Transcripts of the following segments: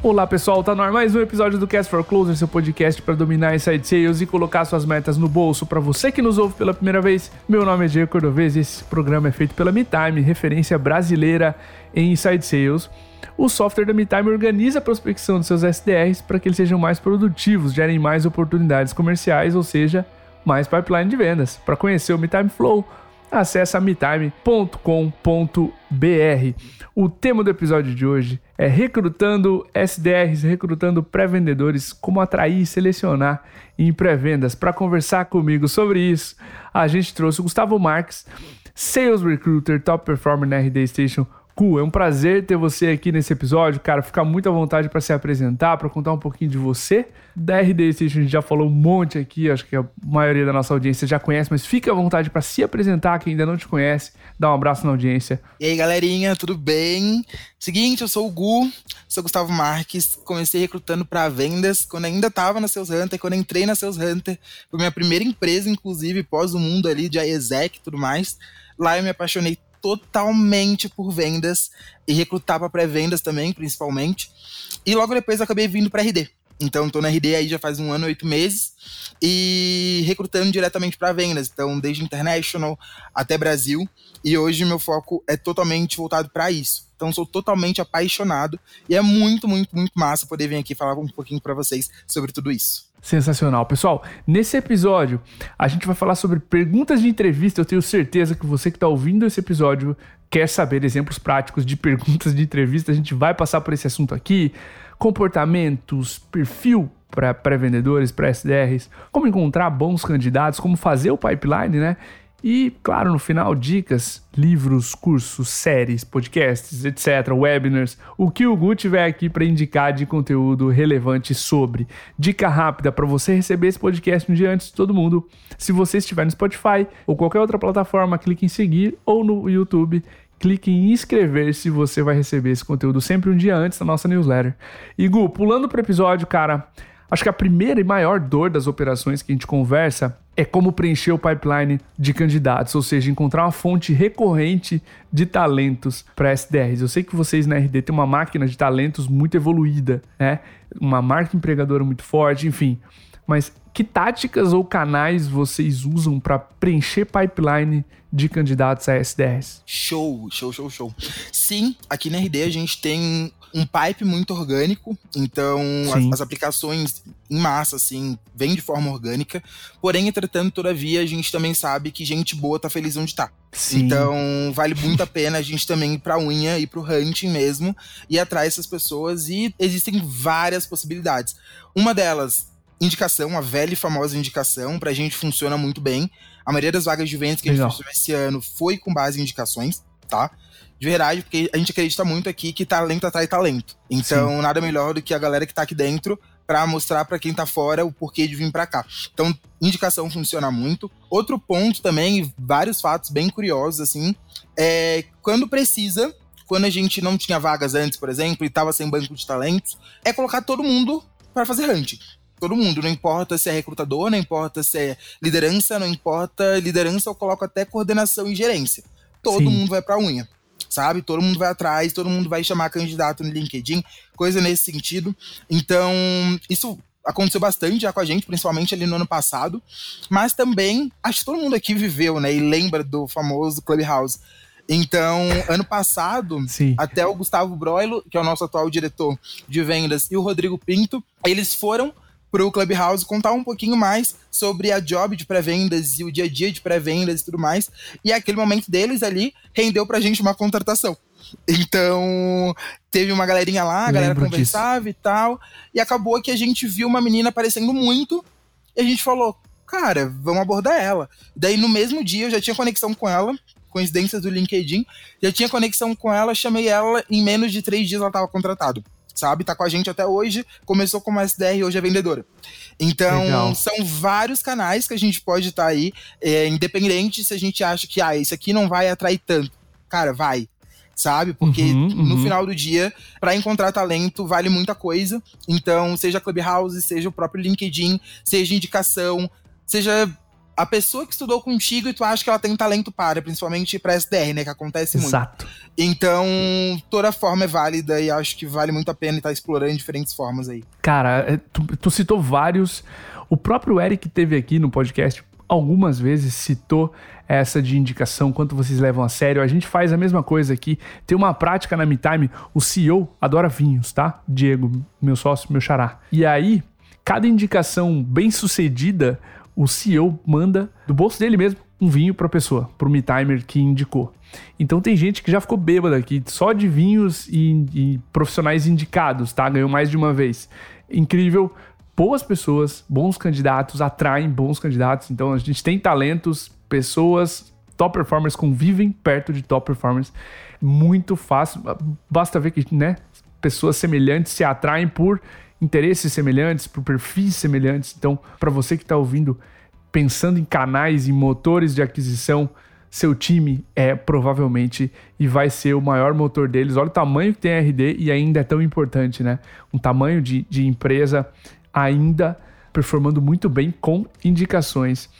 Olá pessoal, tá no ar mais um episódio do Cast for Closer, seu podcast para dominar inside sales e colocar suas metas no bolso. Para você que nos ouve pela primeira vez, meu nome é Diego Cordovez e esse programa é feito pela MeTime, referência brasileira em inside sales. O software da MeTime organiza a prospecção dos seus SDRs para que eles sejam mais produtivos, gerem mais oportunidades comerciais, ou seja, mais pipeline de vendas. Para conhecer o MeTime Flow, acesse metime.com.br. O tema do episódio de hoje é recrutando SDRs, recrutando pré-vendedores, como atrair e selecionar em pré-vendas. Para conversar comigo sobre isso, a gente trouxe o Gustavo Marques, Sales Recruiter, Top Performer na RD Station Cu, é um prazer ter você aqui nesse episódio, cara. Fica muito à vontade para se apresentar, para contar um pouquinho de você. Da RD Station a gente já falou um monte aqui, acho que a maioria da nossa audiência já conhece, mas fica à vontade para se apresentar, quem ainda não te conhece, dá um abraço na audiência. E aí, galerinha, tudo bem? Seguinte, eu sou o Gu, sou Gustavo Marques, comecei recrutando para vendas quando ainda estava na Seus Hunter, quando entrei na Seus Hunter, foi minha primeira empresa, inclusive, pós o mundo ali de exec e tudo mais. Lá eu me apaixonei totalmente por vendas e recrutar para pré-vendas também, principalmente. E logo depois acabei vindo para RD. Então, estou na RD aí já faz um ano oito meses e recrutando diretamente para vendas. Então, desde international até Brasil. E hoje meu foco é totalmente voltado para isso. Então, sou totalmente apaixonado e é muito, muito, muito massa poder vir aqui falar um pouquinho para vocês sobre tudo isso. Sensacional. Pessoal, nesse episódio a gente vai falar sobre perguntas de entrevista. Eu tenho certeza que você que está ouvindo esse episódio quer saber exemplos práticos de perguntas de entrevista. A gente vai passar por esse assunto aqui. Comportamentos, perfil para pré-vendedores, para SDRs, como encontrar bons candidatos, como fazer o pipeline, né? E, claro, no final, dicas, livros, cursos, séries, podcasts, etc., webinars, o que o Gu tiver aqui para indicar de conteúdo relevante sobre. Dica rápida para você receber esse podcast um dia antes de todo mundo. Se você estiver no Spotify ou qualquer outra plataforma, clique em seguir ou no YouTube clique em inscrever-se, você vai receber esse conteúdo sempre um dia antes da nossa newsletter. E Gu, pulando para o episódio, cara, acho que a primeira e maior dor das operações que a gente conversa é como preencher o pipeline de candidatos, ou seja, encontrar uma fonte recorrente de talentos para SDRs. Eu sei que vocês na RD têm uma máquina de talentos muito evoluída, né? Uma marca empregadora muito forte, enfim. Mas que táticas ou canais vocês usam para preencher pipeline de candidatos a SDRs? Show, show, show, show. Sim, aqui na RD a gente tem um pipe muito orgânico, então as, as, aplicações em massa, assim, vêm de forma orgânica. Porém, entretanto, todavia, a gente também sabe que gente boa tá feliz onde tá. Sim. Então, vale muito a pena a gente também ir pra unha, ir pro hunting mesmo, e atrás dessas pessoas. E existem várias possibilidades. Uma delas, indicação, a velha e famosa indicação, pra gente funciona muito bem. A maioria das vagas de vendas que Legal. a gente fez esse ano foi com base em indicações, tá? De verdade, porque a gente acredita muito aqui que talento atrai talento. Então, Sim. nada melhor do que a galera que tá aqui dentro para mostrar para quem tá fora o porquê de vir para cá. Então, indicação funciona muito. Outro ponto também, vários fatos bem curiosos assim, é quando precisa, quando a gente não tinha vagas antes, por exemplo, e tava sem banco de talentos, é colocar todo mundo para fazer hunting todo mundo, não importa se é recrutador, não importa se é liderança, não importa liderança, eu coloco até coordenação e gerência. Todo Sim. mundo vai pra unha sabe? Todo mundo vai atrás, todo mundo vai chamar candidato no LinkedIn, coisa nesse sentido. Então, isso aconteceu bastante já com a gente, principalmente ali no ano passado, mas também acho que todo mundo aqui viveu, né? E lembra do famoso Clubhouse. Então, ano passado, Sim. até o Gustavo Broilo, que é o nosso atual diretor de vendas, e o Rodrigo Pinto, eles foram para o Clubhouse contar um pouquinho mais sobre a job de pré-vendas e o dia a dia de pré-vendas e tudo mais. E aquele momento deles ali rendeu pra gente uma contratação. Então, teve uma galerinha lá, a galera conversava disso. e tal. E acabou que a gente viu uma menina aparecendo muito. E a gente falou, cara, vamos abordar ela. Daí no mesmo dia eu já tinha conexão com ela, coincidência do LinkedIn, já tinha conexão com ela, chamei ela, em menos de três dias ela estava contratada sabe? Tá com a gente até hoje, começou como SDR e hoje é vendedora. Então, Legal. são vários canais que a gente pode estar tá aí, é, independente se a gente acha que, ah, isso aqui não vai atrair tanto. Cara, vai, sabe? Porque uhum, uhum. no final do dia, para encontrar talento, vale muita coisa. Então, seja Clubhouse, seja o próprio LinkedIn, seja indicação, seja a pessoa que estudou contigo e tu acha que ela tem talento para, principalmente para SDR, né? Que acontece muito. Exato. Então, toda forma é válida e acho que vale muito a pena estar explorando diferentes formas aí. Cara, é, tu, tu citou vários. O próprio Eric teve aqui no podcast algumas vezes citou essa de indicação, quanto vocês levam a sério. A gente faz a mesma coisa aqui. Tem uma prática na MeTime. O CEO adora vinhos, tá? Diego, meu sócio, meu xará. E aí, cada indicação bem sucedida, o CEO manda do bolso dele mesmo um vinho para a pessoa, para o MeTimer que indicou. Então tem gente que já ficou bêbada aqui, só de vinhos e, e profissionais indicados, tá? Ganhou mais de uma vez. Incrível boas pessoas, bons candidatos, atraem bons candidatos. Então a gente tem talentos, pessoas, top performers convivem perto de top performers. Muito fácil. Basta ver que, né, pessoas semelhantes se atraem por interesses semelhantes, por perfis semelhantes. Então, para você que está ouvindo, pensando em canais, em motores de aquisição, seu time é provavelmente e vai ser o maior motor deles. Olha o tamanho que tem a RD e ainda é tão importante, né? Um tamanho de, de empresa ainda performando muito bem com indicações.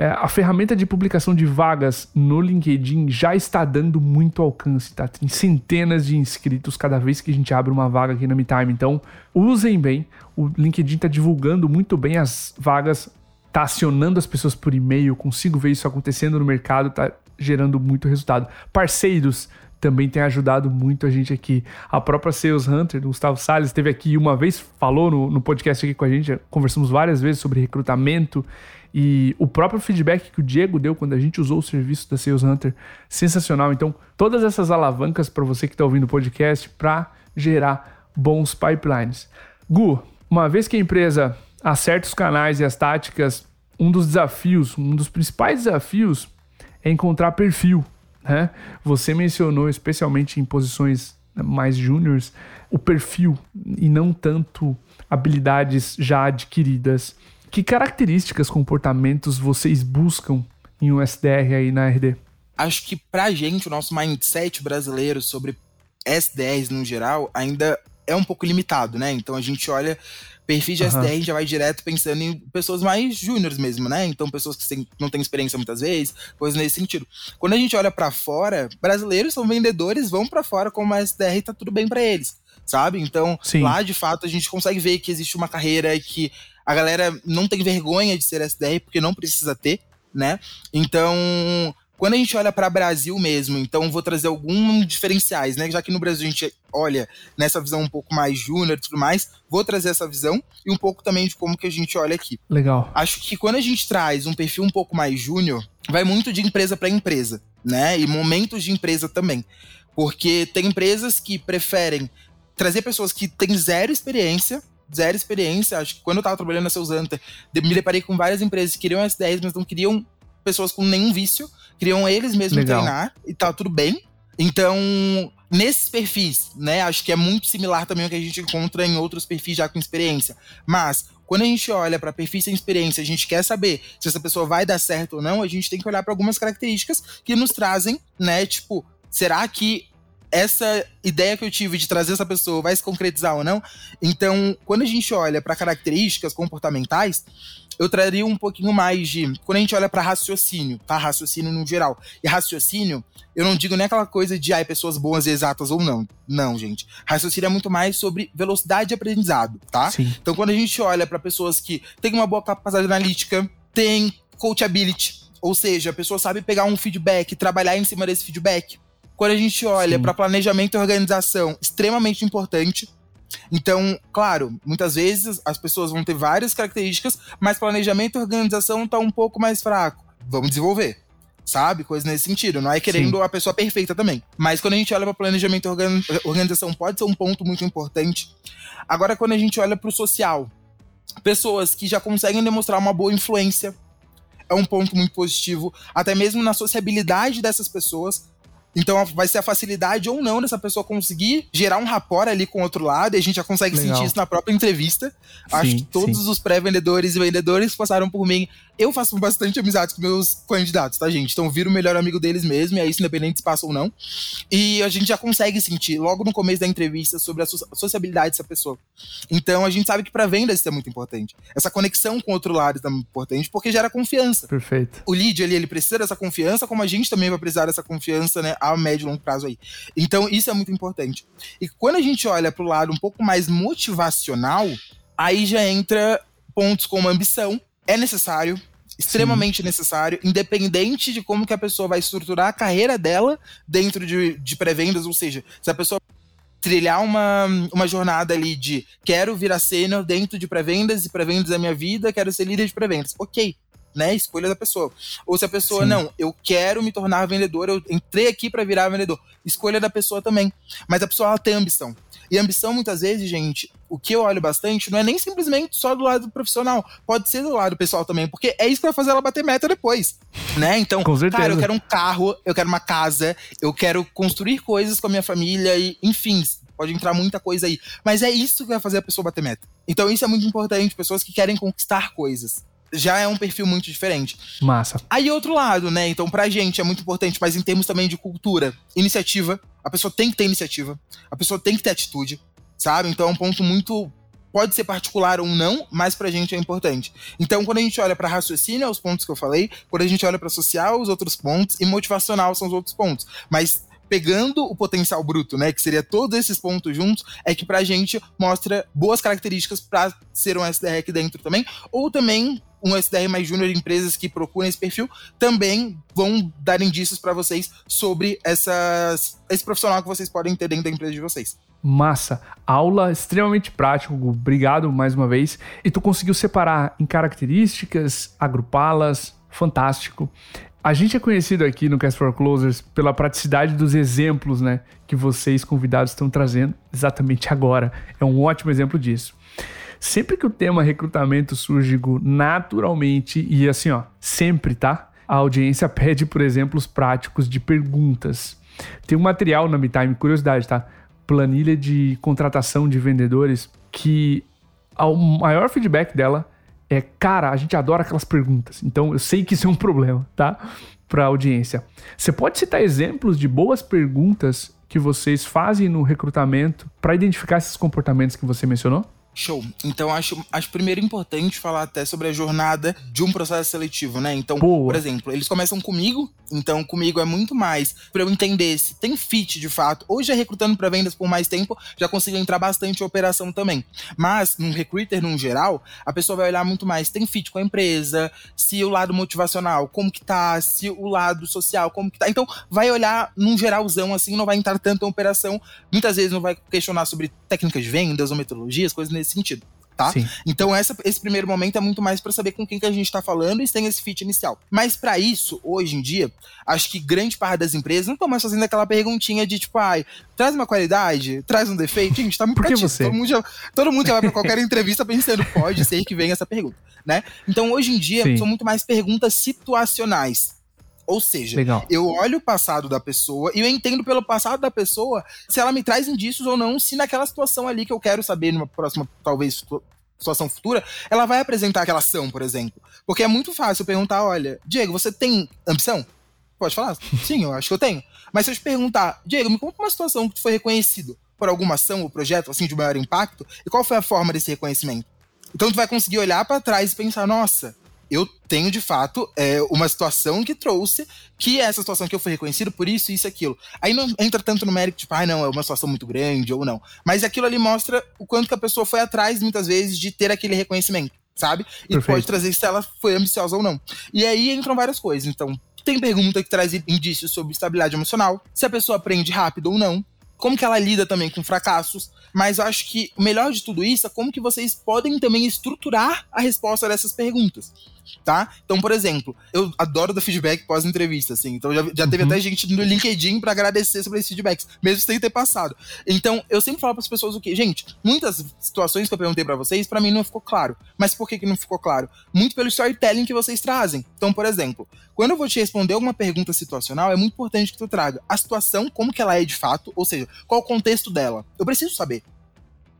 É, a ferramenta de publicação de vagas no LinkedIn já está dando muito alcance, tá? Tem centenas de inscritos cada vez que a gente abre uma vaga aqui na MeTime. Então, usem bem. O LinkedIn está divulgando muito bem as vagas, está acionando as pessoas por e-mail. Consigo ver isso acontecendo no mercado, está gerando muito resultado. Parceiros também tem ajudado muito a gente aqui. A própria Sales Hunter, Gustavo Salles, esteve aqui uma vez, falou no, no podcast aqui com a gente, conversamos várias vezes sobre recrutamento e o próprio feedback que o Diego deu quando a gente usou o serviço da Sales Hunter, sensacional. Então, todas essas alavancas para você que está ouvindo o podcast para gerar bons pipelines. Gu, uma vez que a empresa acerta os canais e as táticas, um dos desafios, um dos principais desafios é encontrar perfil né? Você mencionou, especialmente em posições mais júniores, o perfil e não tanto habilidades já adquiridas. Que características, comportamentos vocês buscam em um SDR aí na RD? Acho que pra gente, o nosso mindset brasileiro sobre SDRs no geral ainda é um pouco limitado, né? Então a gente olha Perfis de uhum. SDR já vai direto pensando em pessoas mais júniores mesmo, né? Então, pessoas que não têm experiência muitas vezes, coisas nesse sentido. Quando a gente olha para fora, brasileiros são vendedores, vão para fora como SDR e tá tudo bem para eles, sabe? Então, Sim. lá de fato a gente consegue ver que existe uma carreira que a galera não tem vergonha de ser SDR porque não precisa ter, né? Então, quando a gente olha para Brasil mesmo, então vou trazer alguns diferenciais, né? Já que no Brasil a gente olha nessa visão um pouco mais júnior e tudo mais, vou trazer essa visão e um pouco também de como que a gente olha aqui. Legal. Acho que quando a gente traz um perfil um pouco mais júnior, vai muito de empresa para empresa, né? E momentos de empresa também. Porque tem empresas que preferem trazer pessoas que têm zero experiência, zero experiência. Acho que quando eu tava trabalhando na Seus Hunter, me deparei com várias empresas que queriam S10, mas não queriam pessoas com nenhum vício, queriam eles mesmos Legal. treinar e tá tudo bem. Então, nesses perfis, né, acho que é muito similar também ao que a gente encontra em outros perfis já com experiência. Mas quando a gente olha para perfis sem experiência, a gente quer saber se essa pessoa vai dar certo ou não, a gente tem que olhar para algumas características que nos trazem, né, tipo, será que essa ideia que eu tive de trazer essa pessoa vai se concretizar ou não? Então, quando a gente olha para características comportamentais, eu traria um pouquinho mais de. Quando a gente olha para raciocínio, tá? Raciocínio no geral. E raciocínio, eu não digo nem aquela coisa de ai, pessoas boas e exatas ou não. Não, gente. Raciocínio é muito mais sobre velocidade de aprendizado, tá? Sim. Então, quando a gente olha para pessoas que têm uma boa capacidade analítica, têm coachability, ou seja, a pessoa sabe pegar um feedback, trabalhar em cima desse feedback. Quando a gente olha para planejamento e organização, extremamente importante. Então, claro, muitas vezes as pessoas vão ter várias características, mas planejamento e organização tá um pouco mais fraco. Vamos desenvolver. Sabe? Coisa nesse sentido. Não é querendo Sim. a pessoa perfeita também. Mas quando a gente olha para planejamento e organização, pode ser um ponto muito importante. Agora, quando a gente olha para o social, pessoas que já conseguem demonstrar uma boa influência é um ponto muito positivo. Até mesmo na sociabilidade dessas pessoas, Então vai ser a facilidade ou não dessa pessoa conseguir gerar um rapport ali com o outro lado, e a gente já consegue Legal. sentir isso na própria entrevista. Sim, Acho que todos sim. os pré-vendedores e vendedores passaram por mim. Eu faço bastante amizade com meus candidatos, tá, gente? Então viro o melhor amigo deles mesmo, e é isso independente se passa ou não. E a gente já consegue sentir logo no começo da entrevista sobre a sociabilidade dessa pessoa. Então a gente sabe que para venda isso é muito importante. Essa conexão com o outro lado é muito importante, porque gera confiança. Perfeito. O lead ali, ele precisa dessa confiança, como a gente também vai precisar dessa confiança, né, a médio e longo prazo aí. Então isso é muito importante. E quando a gente olha pro lado um pouco mais motivacional, aí já entra pontos como ambição, é necessário, extremamente Sim. necessário, independente de como que a pessoa vai estruturar a carreira dela dentro de, de pré-vendas, ou seja, se a pessoa trilhar uma, uma jornada ali de quero virar sênior dentro de pré-vendas e pré-vendas é minha vida, quero ser líder de pré-vendas. Ok, né? Escolha da pessoa. Ou se a pessoa, Sim. não, eu quero me tornar vendedor, eu entrei aqui para virar vendedor. Escolha da pessoa também. Mas a pessoa ela tem ambição. E ambição, muitas vezes, gente, o que eu olho bastante não é nem simplesmente só do lado profissional, pode ser do lado pessoal também, porque é isso que vai fazer ela bater meta depois, né? Então, cara, eu quero um carro, eu quero uma casa, eu quero construir coisas com a minha família e, enfim, pode entrar muita coisa aí. Mas é isso que vai fazer a pessoa bater meta. Então, isso é muito importante, pessoas que querem conquistar coisas já é um perfil muito diferente. Massa. Aí outro lado, né? Então pra gente é muito importante, mas em termos também de cultura, iniciativa, a pessoa tem que ter iniciativa, a pessoa tem que ter atitude, sabe? Então é um ponto muito pode ser particular ou não, mas pra gente é importante. Então, quando a gente olha para raciocínio, é os pontos que eu falei, quando a gente olha para social, os outros pontos, e motivacional são os outros pontos. Mas pegando o potencial bruto, né, que seria todos esses pontos juntos, é que pra gente mostra boas características para ser um SDR aqui dentro também, ou também um SDR mais júnior empresas que procuram esse perfil também vão dar indícios para vocês sobre essas, esse profissional que vocês podem ter dentro da empresa de vocês. Massa. Aula extremamente prático. Obrigado mais uma vez. E tu conseguiu separar em características, agrupá-las. Fantástico. A gente é conhecido aqui no Cast for Closers pela praticidade dos exemplos, né, que vocês convidados estão trazendo exatamente agora. É um ótimo exemplo disso. Sempre que o tema recrutamento surge naturalmente e assim, ó, sempre, tá? A audiência pede, por exemplos práticos de perguntas. Tem um material na MeTime, curiosidade, tá? Planilha de contratação de vendedores que o maior feedback dela é, cara, a gente adora aquelas perguntas. Então eu sei que isso é um problema, tá? Para a audiência. Você pode citar exemplos de boas perguntas que vocês fazem no recrutamento para identificar esses comportamentos que você mencionou? Show. Então acho, acho primeiro importante falar até sobre a jornada de um processo seletivo, né? Então, Boa. por exemplo, eles começam comigo, então comigo é muito mais para eu entender se tem fit de fato. Hoje é recrutando para vendas por mais tempo, já consigo entrar bastante em operação também. Mas num recruiter num geral, a pessoa vai olhar muito mais tem fit com a empresa, se o lado motivacional, como que tá, se o lado social, como que tá. Então, vai olhar num geralzão assim, não vai entrar tanto em operação. Muitas vezes não vai questionar sobre técnicas de vendas ou metodologias, coisas nesse sentido. Tá? Sim. Então essa, esse primeiro momento é muito mais para saber com quem que a gente está falando e tem esse fit inicial. Mas para isso, hoje em dia, acho que grande parte das empresas não estão mais fazendo aquela perguntinha de tipo, ai, traz uma qualidade, traz um defeito. Gente, tá muito você? Todo mundo, já, todo mundo já vai para qualquer entrevista pensando, pode ser que venha essa pergunta, né? Então hoje em dia Sim. são muito mais perguntas situacionais. Ou seja, Legal. eu olho o passado da pessoa e eu entendo pelo passado da pessoa se ela me traz indícios ou não, se naquela situação ali que eu quero saber numa próxima, talvez, situação futura, ela vai apresentar aquela ação, por exemplo. Porque é muito fácil perguntar, olha, Diego, você tem ambição? Pode falar? Sim, eu acho que eu tenho. Mas se eu te perguntar, Diego, me conta uma situação que tu foi reconhecido por alguma ação ou projeto, assim, de maior impacto, e qual foi a forma desse reconhecimento? Então tu vai conseguir olhar para trás e pensar, nossa, eu tenho de fato é, uma situação que trouxe que é essa situação que eu fui reconhecido por isso, isso e aquilo. Aí não entra tanto no mérito, tipo, ah, não, é uma situação muito grande ou não. Mas aquilo ali mostra o quanto que a pessoa foi atrás, muitas vezes, de ter aquele reconhecimento, sabe? E Perfeito. pode trazer se ela foi ambiciosa ou não. E aí entram várias coisas. Então, tem pergunta que traz indícios sobre estabilidade emocional, se a pessoa aprende rápido ou não, como que ela lida também com fracassos, mas eu acho que o melhor de tudo isso é como que vocês podem também estruturar a resposta dessas perguntas tá? Então, por exemplo, eu adoro dar feedback pós-entrevista, assim. Então, já, já teve uhum. até gente no LinkedIn para agradecer sobre esses feedbacks, mesmo sem ter passado. Então, eu sempre falo para as pessoas o quê? Gente, muitas situações que eu perguntei para vocês, para mim não ficou claro. Mas por que, que não ficou claro? Muito pelo storytelling que vocês trazem. Então, por exemplo, quando eu vou te responder alguma pergunta situacional, é muito importante que tu traga a situação, como que ela é de fato, ou seja, qual o contexto dela. Eu preciso saber.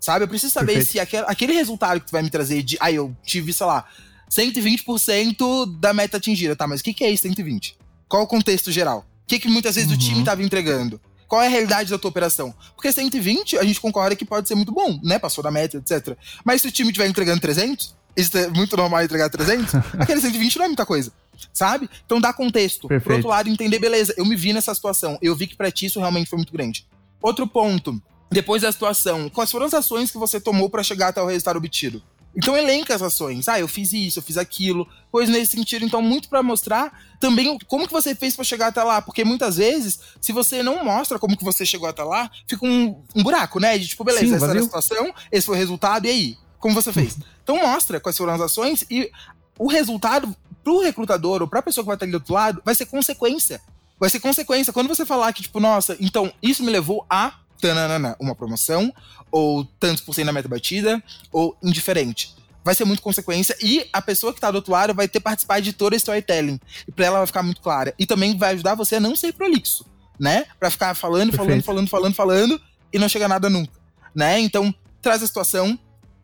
Sabe? Eu preciso saber Perfeito. se aquele, aquele resultado que tu vai me trazer de, ah, eu tive, sei lá, 120% da meta atingida, tá? Mas o que, que é isso, 120? Qual o contexto geral? O que, que muitas vezes uhum. o time estava entregando? Qual é a realidade da tua operação? Porque 120, a gente concorda que pode ser muito bom, né? Passou da meta, etc. Mas se o time estiver entregando 300, isso é muito normal entregar 300, aquele 120 não é muita coisa. Sabe? Então dá contexto. Perfeito. Por outro lado, entender, beleza, eu me vi nessa situação. Eu vi que pra ti isso realmente foi muito grande. Outro ponto, depois da situação, quais foram as ações que você tomou para chegar até o resultado obtido? Então elenca as ações. Ah, eu fiz isso, eu fiz aquilo. Coisa nesse sentido, então, muito para mostrar também como que você fez para chegar até lá. Porque muitas vezes, se você não mostra como que você chegou até lá, fica um, um buraco, né? De tipo, beleza, Sim, essa era a situação, esse foi o resultado, e aí? Como você fez? então mostra quais foram as ações e o resultado pro recrutador ou pra pessoa que vai estar ali do outro lado vai ser consequência. Vai ser consequência. Quando você falar que, tipo, nossa, então isso me levou a tananana, uma promoção, ou tantos por cento da meta batida, ou indiferente. Vai ser muito consequência e a pessoa que tá do outro lado vai ter participado de todo esse storytelling. E pra ela vai ficar muito clara. E também vai ajudar você a não ser prolixo, né? Pra ficar falando, falando, Perfeito. falando, falando, falando e não chegar nada nunca, né? Então, traz a situação,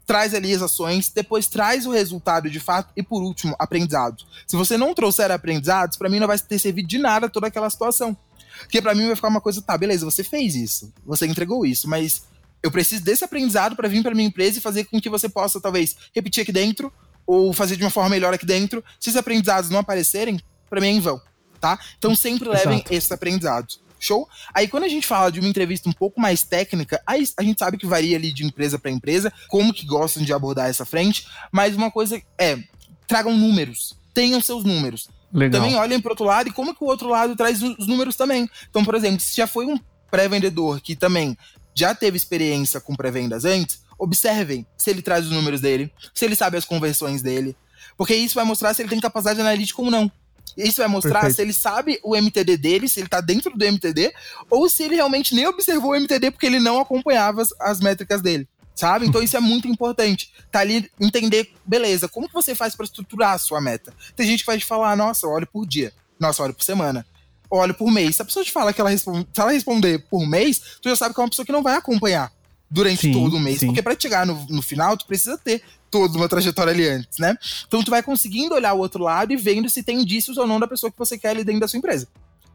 traz ali as ações, depois traz o resultado de fato e por último, aprendizados. Se você não trouxer aprendizados, para mim não vai ter servido de nada toda aquela situação. Porque para mim vai ficar uma coisa, tá, beleza, você fez isso, você entregou isso, mas eu preciso desse aprendizado para vir para minha empresa e fazer com que você possa talvez repetir aqui dentro ou fazer de uma forma melhor aqui dentro. Se esses aprendizados não aparecerem, para mim é em vão, tá? Então sempre levem Exato. esses aprendizados. Show? Aí quando a gente fala de uma entrevista um pouco mais técnica, aí a gente sabe que varia ali de empresa para empresa, como que gostam de abordar essa frente, mas uma coisa é, tragam números, tenham seus números. Legal. Também olhem para outro lado e como que o outro lado traz os números também. Então, por exemplo, se já foi um pré-vendedor que também já teve experiência com pré-vendas antes, observem se ele traz os números dele, se ele sabe as conversões dele, porque isso vai mostrar se ele tem capacidade analítica ou não. Isso vai mostrar Perfeito. se ele sabe o MTD dele, se ele tá dentro do MTD, ou se ele realmente nem observou o MTD porque ele não acompanhava as, as métricas dele sabe? Então isso é muito importante. Tá ali entender, beleza, como que você faz para estruturar a sua meta? Tem gente que vai te falar, nossa, olho por dia. Nossa, olho por semana. Olho por mês. Se a pessoa te fala que ela responde, se ela responder por mês, tu já sabe que é uma pessoa que não vai acompanhar durante sim, todo o mês. Sim. Porque para chegar no, no final, tu precisa ter toda uma trajetória ali antes, né? Então tu vai conseguindo olhar o outro lado e vendo se tem indícios ou não da pessoa que você quer ali dentro da sua empresa.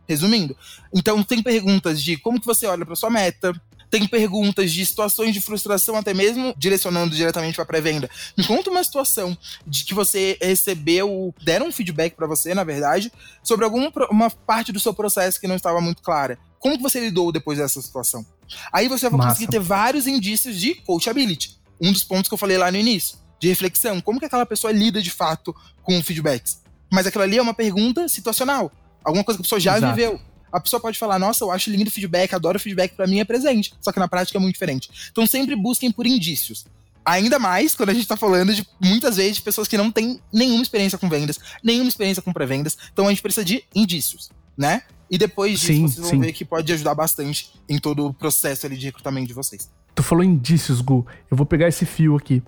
Resumindo, então tem perguntas de como que você olha para sua meta, tem perguntas de situações de frustração, até mesmo direcionando diretamente para pré-venda. Me conta uma situação de que você recebeu, deram um feedback para você, na verdade, sobre alguma uma parte do seu processo que não estava muito clara. Como que você lidou depois dessa situação? Aí você vai Massa. conseguir ter vários indícios de coachability. Um dos pontos que eu falei lá no início, de reflexão. Como que aquela pessoa lida de fato com feedbacks? Mas aquilo ali é uma pergunta situacional. Alguma coisa que a pessoa já Exato. viveu a pessoa pode falar, nossa, eu acho lindo o feedback, adoro o feedback, para mim é presente. Só que na prática é muito diferente. Então sempre busquem por indícios. Ainda mais quando a gente tá falando de muitas vezes de pessoas que não têm nenhuma experiência com vendas, nenhuma experiência com pré-vendas. Então a gente precisa de indícios, né? E depois disso, sim, vocês vão sim. ver que pode ajudar bastante em todo o processo ali de recrutamento de vocês. Tu falou indícios, Gu. Eu vou pegar esse fio aqui.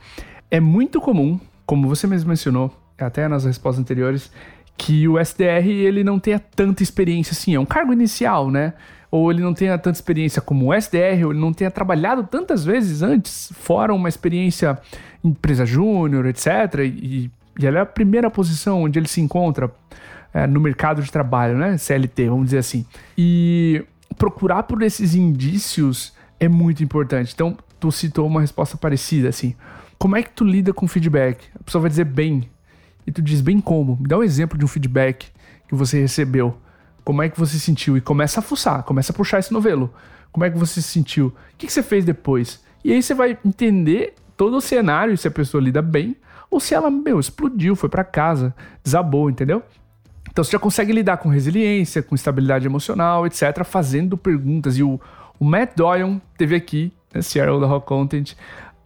É muito comum, como você mesmo mencionou, até nas respostas anteriores, que o SDR ele não tenha tanta experiência assim, é um cargo inicial, né? Ou ele não tenha tanta experiência como o SDR, ou ele não tenha trabalhado tantas vezes antes, fora uma experiência em empresa júnior, etc. E, e ela é a primeira posição onde ele se encontra é, no mercado de trabalho, né? CLT, vamos dizer assim. E procurar por esses indícios é muito importante. Então, tu citou uma resposta parecida, assim. Como é que tu lida com feedback? A pessoa vai dizer bem, e tu diz bem como. Me dá um exemplo de um feedback que você recebeu. Como é que você se sentiu? E começa a fuçar, começa a puxar esse novelo. Como é que você se sentiu? O que, que você fez depois? E aí você vai entender todo o cenário, se a pessoa lida bem, ou se ela, meu, explodiu, foi para casa, desabou, entendeu? Então você já consegue lidar com resiliência, com estabilidade emocional, etc., fazendo perguntas. E o, O Matt Doyon teve aqui, né, CRO da Rock Content.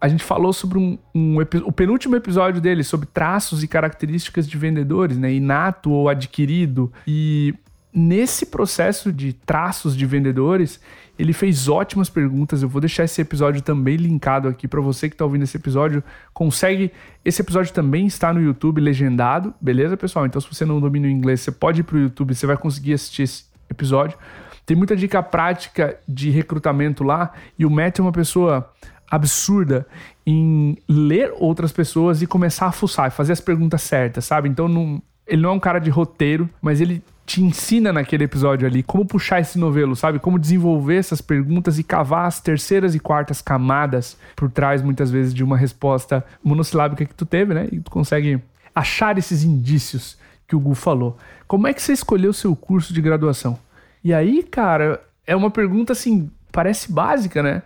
A gente falou sobre um, um o penúltimo episódio dele, sobre traços e características de vendedores, né? Inato ou adquirido. E nesse processo de traços de vendedores, ele fez ótimas perguntas. Eu vou deixar esse episódio também linkado aqui para você que está ouvindo esse episódio. Consegue. Esse episódio também está no YouTube legendado, beleza, pessoal? Então, se você não domina o inglês, você pode ir para o YouTube, você vai conseguir assistir esse episódio. Tem muita dica prática de recrutamento lá. E o Matt é uma pessoa absurda em ler outras pessoas e começar a fuçar, fazer as perguntas certas, sabe? Então, não, ele não é um cara de roteiro, mas ele te ensina naquele episódio ali como puxar esse novelo, sabe? Como desenvolver essas perguntas e cavar as terceiras e quartas camadas por trás, muitas vezes, de uma resposta monossilábica que tu teve, né? E tu consegue achar esses indícios que o Gu falou. Como é que você escolheu o seu curso de graduação? E aí, cara, é uma pergunta assim, parece básica, né?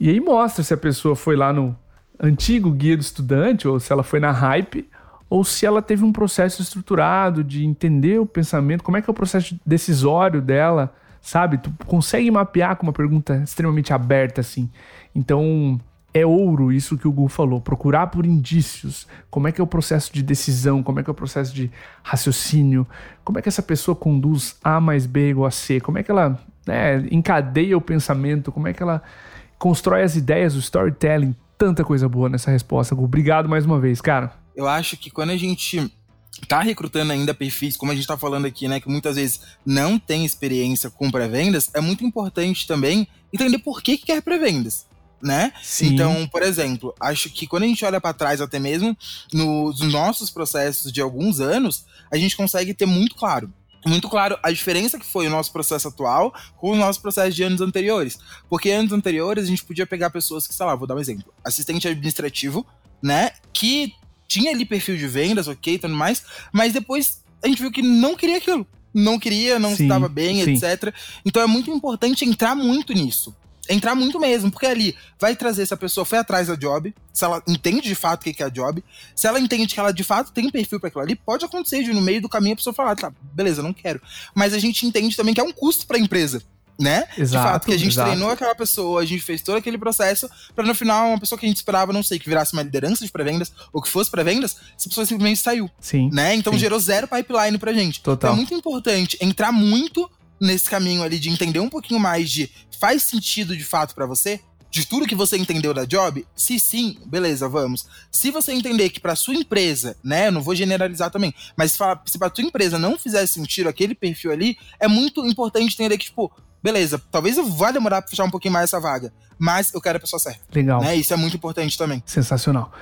E aí mostra se a pessoa foi lá no antigo guia do estudante ou se ela foi na hype ou se ela teve um processo estruturado de entender o pensamento, como é que é o processo decisório dela, sabe? Tu consegue mapear com uma pergunta extremamente aberta assim. Então, é ouro isso que o Gu falou, procurar por indícios, como é que é o processo de decisão, como é que é o processo de raciocínio, como é que essa pessoa conduz A mais B igual a C, como é que ela né, encadeia o pensamento, como é que ela constrói as ideias, o storytelling, tanta coisa boa nessa resposta. Obrigado mais uma vez, cara eu acho que quando a gente tá recrutando ainda perfis, como a gente tá falando aqui, né, que muitas vezes não tem experiência com pré-vendas, é muito importante também entender por que, que quer pré-vendas. Né? Sim. Então, por exemplo, acho que quando a gente olha para trás, até mesmo nos nossos processos de alguns anos, a gente consegue ter muito claro muito claro a diferença que foi o nosso processo atual com o nosso processo de anos anteriores. Porque anos anteriores a gente podia pegar pessoas que, sei lá, vou dar um exemplo, assistente administrativo, né, que tinha ali perfil de vendas, ok, tudo mais, mas depois a gente viu que não queria aquilo. Não queria, não sim, estava bem, sim. etc. Então é muito importante entrar muito nisso. Entrar muito mesmo, porque ali vai trazer se a pessoa foi atrás da job, se ela entende de fato o que é a job, se ela entende que ela de fato tem perfil para aquilo ali, pode acontecer de no meio do caminho a pessoa falar, tá, beleza, não quero. Mas a gente entende também que é um custo para a empresa né? Exato, de fato, que a gente exato. treinou aquela pessoa, a gente fez todo aquele processo, para no final, uma pessoa que a gente esperava, não sei, que virasse uma liderança de pré-vendas, ou que fosse pré-vendas, essa pessoa simplesmente saiu. Sim. Né? Então sim. gerou zero pipeline pra gente. Total. Então é muito importante entrar muito nesse caminho ali de entender um pouquinho mais de faz sentido de fato para você, de tudo que você entendeu da job? Se sim, beleza, vamos. Se você entender que para sua empresa, né, eu não vou generalizar também, mas se para sua empresa não fizer sentido aquele perfil ali, é muito importante entender que tipo, beleza, talvez eu vá demorar pra fechar um pouquinho mais essa vaga, mas eu quero a pessoa certa. Legal. Né? Isso é muito importante também. Sensacional.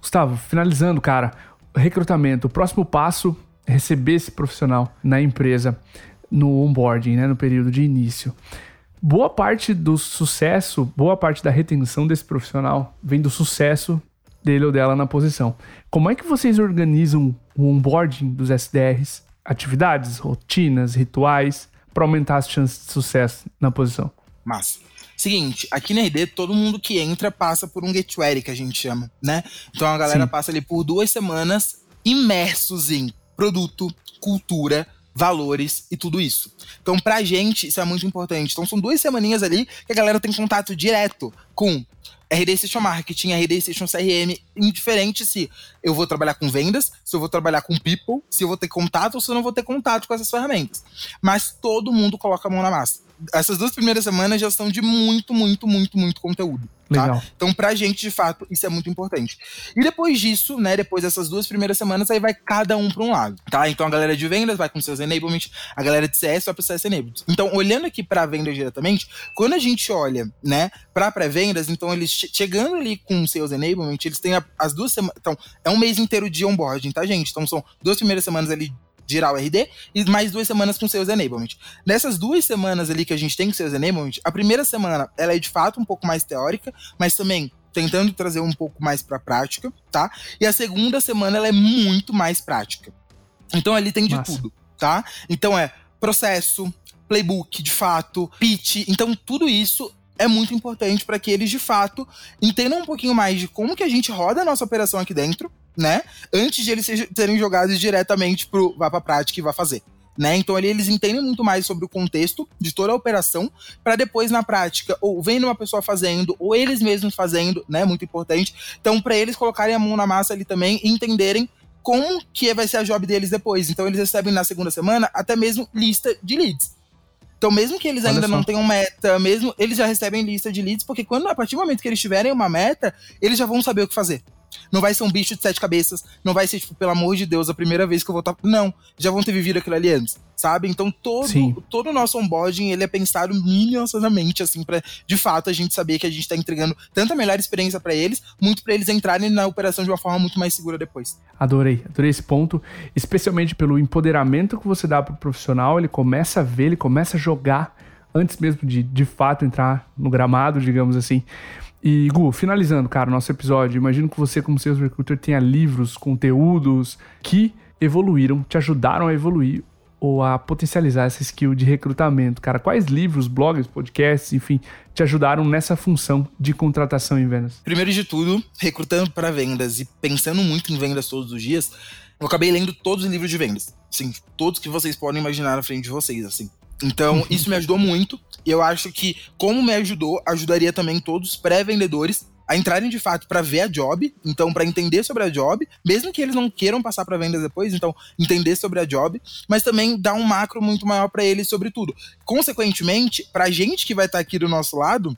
Gustavo, finalizando, cara, recrutamento. O próximo passo é receber esse profissional na empresa no onboarding, né, no período de início. Boa parte do sucesso, boa parte da retenção desse profissional vem do sucesso dele ou dela na posição. Como é que vocês organizam o onboarding dos SDRs? Atividades, rotinas, rituais? para aumentar as chances de sucesso na posição. Massa. Seguinte, aqui na RD, todo mundo que entra passa por um get ready, que a gente chama, né? Então a galera Sim. passa ali por duas semanas imersos em produto, cultura, valores e tudo isso. Então, pra gente, isso é muito importante. Então, são duas semaninhas ali que a galera tem contato direto com RD Station Marketing, RD Station CRM, indiferente se eu vou trabalhar com vendas, se eu vou trabalhar com people, se eu vou ter contato ou se eu não vou ter contato com essas ferramentas. Mas todo mundo coloca a mão na massa. Essas duas primeiras semanas já são de muito, muito, muito, muito conteúdo. Tá? Legal. Então, pra gente, de fato, isso é muito importante. E depois disso, né, depois dessas duas primeiras semanas, aí vai cada um para um lado, tá? Então a galera de vendas vai com seus enablement, a galera de CS vai pro CS enablement. Então, olhando aqui para vendas diretamente, quando a gente olha, né, para pré-vendas, então eles chegando ali com seus enablement, eles têm a, as duas semanas, então, é um mês inteiro de onboarding, tá, gente? Então são duas primeiras semanas ali geral RD e mais duas semanas com seus enablement. Nessas duas semanas ali que a gente tem com seus enablement, a primeira semana ela é de fato um pouco mais teórica, mas também tentando trazer um pouco mais para prática, tá? E a segunda semana ela é muito mais prática. Então ali tem de Massa. tudo, tá? Então é processo, playbook de fato, pitch, então tudo isso é muito importante para que eles de fato entendam um pouquinho mais de como que a gente roda a nossa operação aqui dentro, né? Antes de eles serem jogados diretamente pro vá pra prática e vá fazer. né? Então ali eles entendem muito mais sobre o contexto de toda a operação, para depois na prática, ou vendo uma pessoa fazendo, ou eles mesmos fazendo, né? Muito importante. Então, para eles colocarem a mão na massa ali também e entenderem como que vai ser a job deles depois. Então, eles recebem na segunda semana até mesmo lista de leads. Então, mesmo que eles ainda não tenham meta, mesmo eles já recebem lista de leads, porque quando a partir do momento que eles tiverem uma meta, eles já vão saber o que fazer. Não vai ser um bicho de sete cabeças. Não vai ser, tipo, pelo amor de Deus, a primeira vez que eu vou estar. Não. Já vão ter vivido aquilo ali antes, sabe? Então todo, todo o nosso onboarding ele é pensado minuciosamente, assim, pra de fato a gente saber que a gente tá entregando tanta melhor experiência para eles, muito para eles entrarem na operação de uma forma muito mais segura depois. Adorei, adorei esse ponto, especialmente pelo empoderamento que você dá pro profissional. Ele começa a ver, ele começa a jogar antes mesmo de de fato entrar no gramado, digamos assim. E, Gu, finalizando, cara, nosso episódio, imagino que você, como seus recruiter, tenha livros, conteúdos que evoluíram, te ajudaram a evoluir ou a potencializar essa skill de recrutamento. Cara, quais livros, blogs, podcasts, enfim, te ajudaram nessa função de contratação em vendas? Primeiro de tudo, recrutando para vendas e pensando muito em vendas todos os dias, eu acabei lendo todos os livros de vendas. Sim, todos que vocês podem imaginar na frente de vocês, assim. Então, isso me ajudou muito. E eu acho que, como me ajudou, ajudaria também todos os pré-vendedores a entrarem de fato para ver a job, então para entender sobre a job, mesmo que eles não queiram passar para vendas depois, então entender sobre a job, mas também dar um macro muito maior para eles sobre tudo. Consequentemente, para a gente que vai estar tá aqui do nosso lado,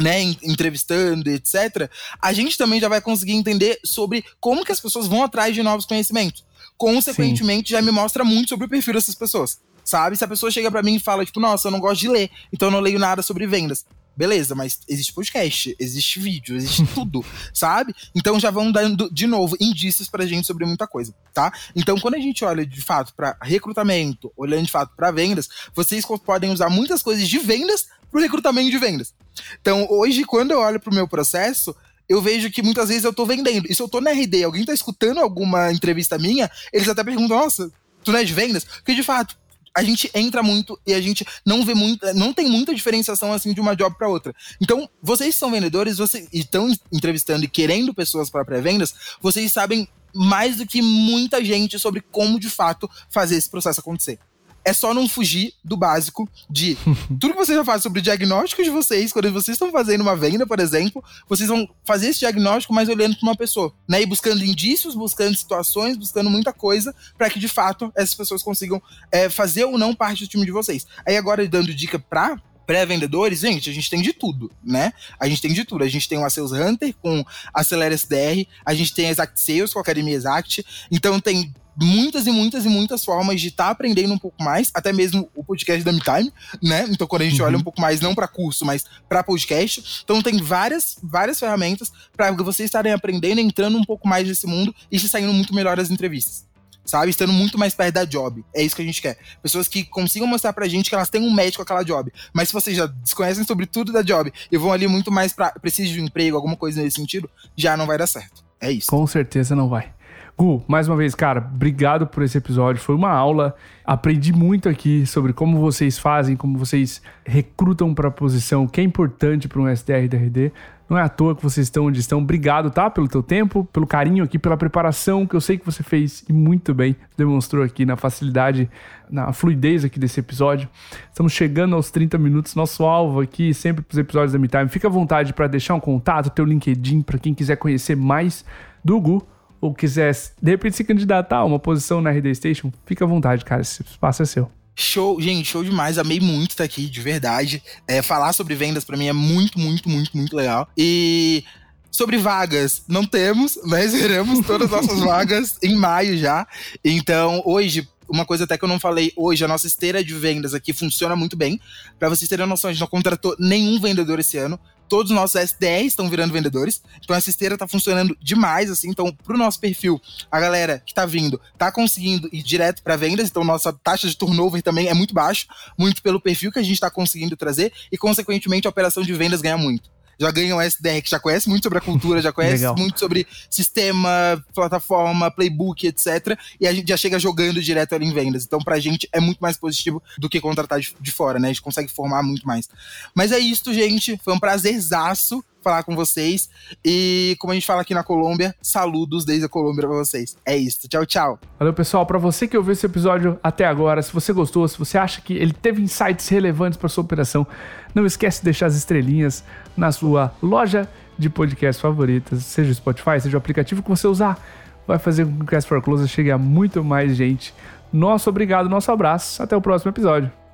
né, entrevistando, etc., a gente também já vai conseguir entender sobre como que as pessoas vão atrás de novos conhecimentos. Consequentemente, Sim. já me mostra muito sobre o perfil dessas pessoas sabe? Se a pessoa chega para mim e fala, tipo, nossa, eu não gosto de ler, então eu não leio nada sobre vendas. Beleza, mas existe podcast, existe vídeo, existe tudo, sabe? Então já vão dando, de novo, indícios pra gente sobre muita coisa, tá? Então, quando a gente olha de fato para recrutamento, olhando de fato para vendas, vocês podem usar muitas coisas de vendas pro recrutamento de vendas. Então, hoje, quando eu olho pro meu processo, eu vejo que muitas vezes eu tô vendendo. E se eu tô na RD, alguém tá escutando alguma entrevista minha, eles até perguntam, nossa, tu não é de vendas? Porque de fato, a gente entra muito e a gente não vê muito, não tem muita diferenciação assim de uma job para outra. Então, vocês são vendedores, vocês estão entrevistando e querendo pessoas para pré-vendas, vocês sabem mais do que muita gente sobre como de fato fazer esse processo acontecer é só não fugir do básico de tudo que vocês já fazem sobre o diagnóstico de vocês, quando vocês estão fazendo uma venda, por exemplo, vocês vão fazer esse diagnóstico mais olhando para uma pessoa, né? E buscando indícios, buscando situações, buscando muita coisa para que de fato essas pessoas consigam é, fazer ou não parte do time de vocês. Aí agora dando dica para pré-vendedores, gente, a gente tem de tudo, né? A gente tem de tudo. A gente tem uma Sales Hunter com Acelera SDR, a gente tem a Exact Sales com a Academia Exact, então tem muitas e muitas e muitas formas de estar tá aprendendo um pouco mais, até mesmo o podcast da MeTime, né? Então, quando a gente uhum. olha um pouco mais, não para curso, mas para podcast, então tem várias, várias ferramentas para vocês estarem aprendendo, entrando um pouco mais nesse mundo e se saindo muito melhor das entrevistas. Sabe? Estando muito mais perto da job. É isso que a gente quer. Pessoas que consigam mostrar pra gente que elas têm um médico aquela job. Mas se vocês já desconhecem sobre tudo da job e vão ali muito mais pra precisar de um emprego, alguma coisa nesse sentido, já não vai dar certo. É isso. Com certeza não vai. Gu, mais uma vez, cara, obrigado por esse episódio. Foi uma aula. Aprendi muito aqui sobre como vocês fazem, como vocês recrutam para a posição, que é importante para um SDR DRD. Não é à toa que vocês estão onde estão. Obrigado, tá? Pelo teu tempo, pelo carinho aqui, pela preparação que eu sei que você fez e muito bem. Demonstrou aqui na facilidade, na fluidez aqui desse episódio. Estamos chegando aos 30 minutos. Nosso alvo aqui, sempre para os episódios da MeTime. Fica à vontade para deixar um contato, teu LinkedIn, para quem quiser conhecer mais do Gu ou quiser, de repente, se candidatar a uma posição na RD Station, fica à vontade, cara. Esse espaço é seu. Show, gente, show demais. Amei muito estar aqui, de verdade. É, falar sobre vendas para mim é muito, muito, muito, muito legal. E sobre vagas, não temos, mas veremos todas as nossas vagas em maio já. Então, hoje, uma coisa até que eu não falei hoje, a nossa esteira de vendas aqui funciona muito bem. Para vocês terem noção, a gente não contratou nenhum vendedor esse ano todos os nossos SDRs estão virando vendedores. Então essa esteira tá funcionando demais, assim. Então, pro nosso perfil, a galera que tá vindo tá conseguindo ir direto para vendas. Então, nossa taxa de turnover também é muito baixa, muito pelo perfil que a gente tá conseguindo trazer, e consequentemente a operação de vendas ganha muito já ganha um SDR que já conhece muito sobre a cultura, já conhece muito sobre sistema, plataforma, playbook, etc. E a gente já chega jogando direto ali em vendas. Então, pra gente é muito mais positivo do que contratar de, de fora, né? A gente consegue formar muito mais. Mas é isso, gente. Foi um prazerzaço falar com vocês. E como a gente fala aqui na Colômbia, saludos desde a Colômbia pra vocês. É isso. Tchau, tchau. Valeu, pessoal. Para você que ouviu esse episódio até agora, se você gostou, se você acha que ele teve insights relevantes para sua operação, não esquece de deixar as estrelinhas na sua loja de podcast favoritas, seja o Spotify, seja o aplicativo que você usar. Vai fazer com que o Cast for Closer chegue a muito mais gente. Nosso obrigado, nosso abraço. Até o próximo episódio.